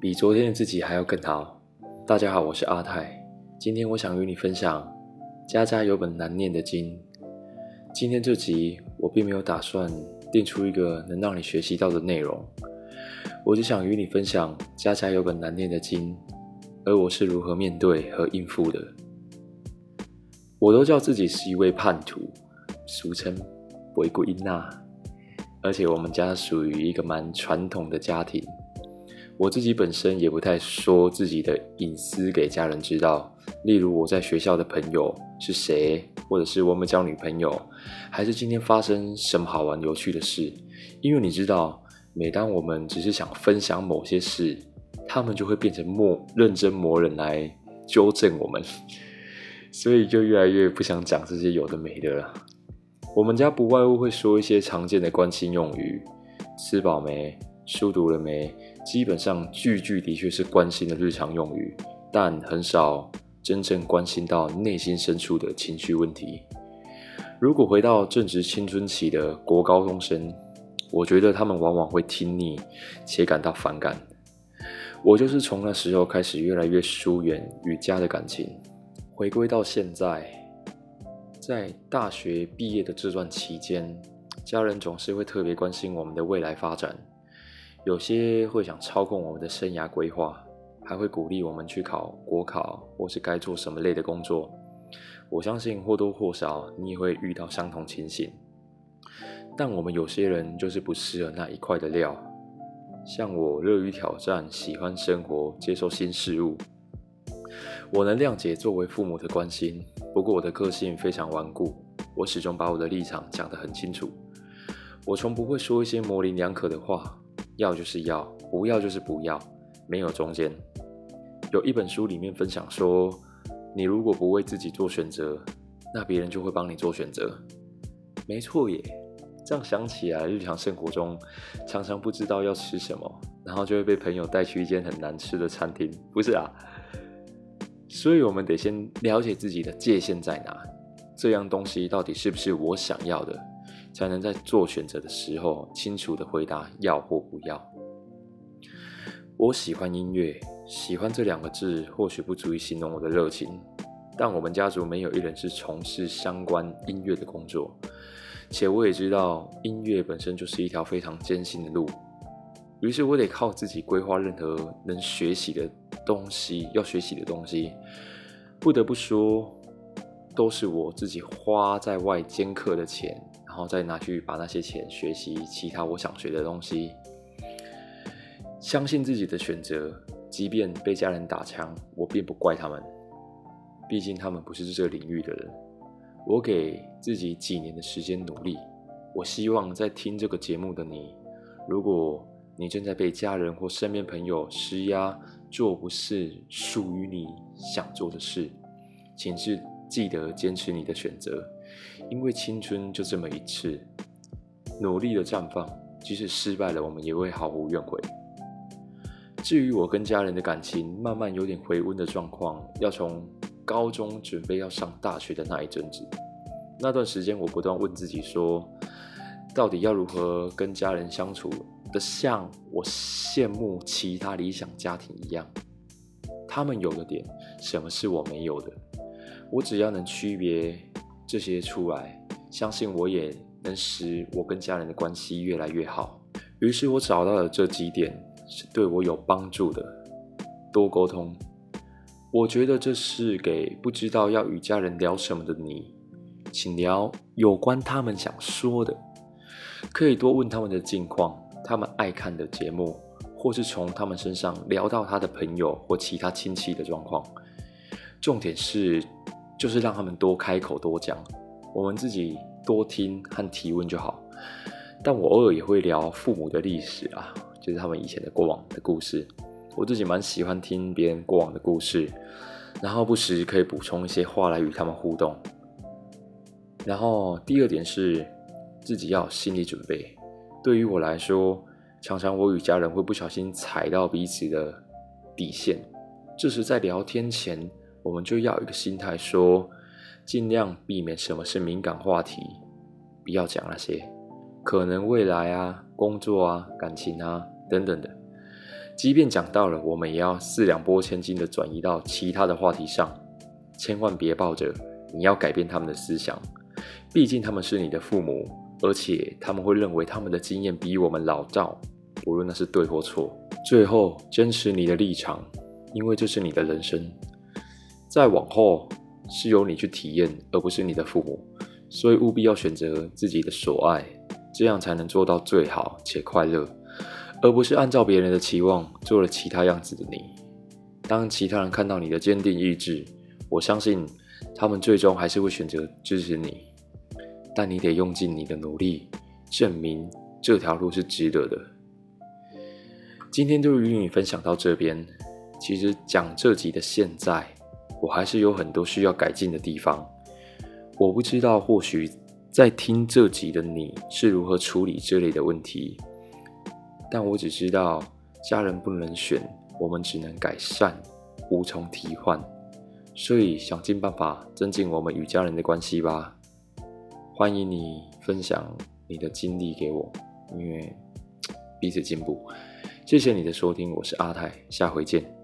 比昨天的自己还要更好。大家好，我是阿泰。今天我想与你分享《家家有本难念的经》。今天这集我并没有打算定出一个能让你学习到的内容，我只想与你分享《家家有本难念的经》，而我是如何面对和应付的。我都叫自己是一位叛徒，俗称违规仔。而且我们家属于一个蛮传统的家庭，我自己本身也不太说自己的隐私给家人知道。例如我在学校的朋友是谁，或者是我们交女朋友，还是今天发生什么好玩有趣的事。因为你知道，每当我们只是想分享某些事，他们就会变成默认真磨人来纠正我们，所以就越来越不想讲这些有的没的了。我们家不外乎会说一些常见的关心用语，吃饱没？书读了没？基本上句句的确是关心的日常用语，但很少真正关心到内心深处的情绪问题。如果回到正值青春期的国高中生，我觉得他们往往会听腻且感到反感。我就是从那时候开始越来越疏远与家的感情，回归到现在。在大学毕业的这段期间，家人总是会特别关心我们的未来发展，有些会想操控我们的生涯规划，还会鼓励我们去考国考或是该做什么类的工作。我相信或多或少你也会遇到相同情形，但我们有些人就是不适合那一块的料，像我乐于挑战，喜欢生活，接受新事物。我能谅解作为父母的关心，不过我的个性非常顽固，我始终把我的立场讲得很清楚。我从不会说一些模棱两可的话，要就是要，不要就是不要，没有中间。有一本书里面分享说，你如果不为自己做选择，那别人就会帮你做选择。没错耶，这样想起来，日常生活中常常不知道要吃什么，然后就会被朋友带去一间很难吃的餐厅，不是啊？所以，我们得先了解自己的界限在哪，这样东西到底是不是我想要的，才能在做选择的时候清楚的回答要或不要。我喜欢音乐，喜欢这两个字或许不足以形容我的热情，但我们家族没有一人是从事相关音乐的工作，且我也知道音乐本身就是一条非常艰辛的路。于是我得靠自己规划任何能学习的东西，要学习的东西，不得不说，都是我自己花在外兼课的钱，然后再拿去把那些钱学习其他我想学的东西。相信自己的选择，即便被家人打枪，我并不怪他们，毕竟他们不是这个领域的人。我给自己几年的时间努力，我希望在听这个节目的你，如果你正在被家人或身边朋友施压，做不是属于你想做的事，请是记得坚持你的选择，因为青春就这么一次，努力的绽放，即使失败了，我们也会毫无怨悔。至于我跟家人的感情慢慢有点回温的状况，要从高中准备要上大学的那一阵子，那段时间我不断问自己说，到底要如何跟家人相处？的像我羡慕其他理想家庭一样，他们有的点，什么是我没有的？我只要能区别这些出来，相信我也能使我跟家人的关系越来越好。于是我找到了这几点是对我有帮助的：多沟通。我觉得这是给不知道要与家人聊什么的你，请聊有关他们想说的，可以多问他们的近况。他们爱看的节目，或是从他们身上聊到他的朋友或其他亲戚的状况。重点是，就是让他们多开口多讲，我们自己多听和提问就好。但我偶尔也会聊父母的历史啊，就是他们以前的过往的故事。我自己蛮喜欢听别人过往的故事，然后不时可以补充一些话来与他们互动。然后第二点是，自己要有心理准备。对于我来说，常常我与家人会不小心踩到彼此的底线。这时在聊天前，我们就要一个心态说，尽量避免什么是敏感话题，不要讲那些可能未来啊、工作啊、感情啊等等的。即便讲到了，我们也要四两拨千斤的转移到其他的话题上，千万别抱着你要改变他们的思想，毕竟他们是你的父母，而且他们会认为他们的经验比我们老道，无论那是对或错。最后，坚持你的立场，因为这是你的人生，再往后是由你去体验，而不是你的父母，所以务必要选择自己的所爱，这样才能做到最好且快乐。而不是按照别人的期望做了其他样子的你。当其他人看到你的坚定意志，我相信他们最终还是会选择支持你。但你得用尽你的努力，证明这条路是值得的。今天就与你分享到这边。其实讲这集的现在，我还是有很多需要改进的地方。我不知道，或许在听这集的你是如何处理这类的问题。但我只知道，家人不能选，我们只能改善，无从替换。所以想尽办法增进我们与家人的关系吧。欢迎你分享你的经历给我，因为 彼此进步。谢谢你的收听，我是阿泰，下回见。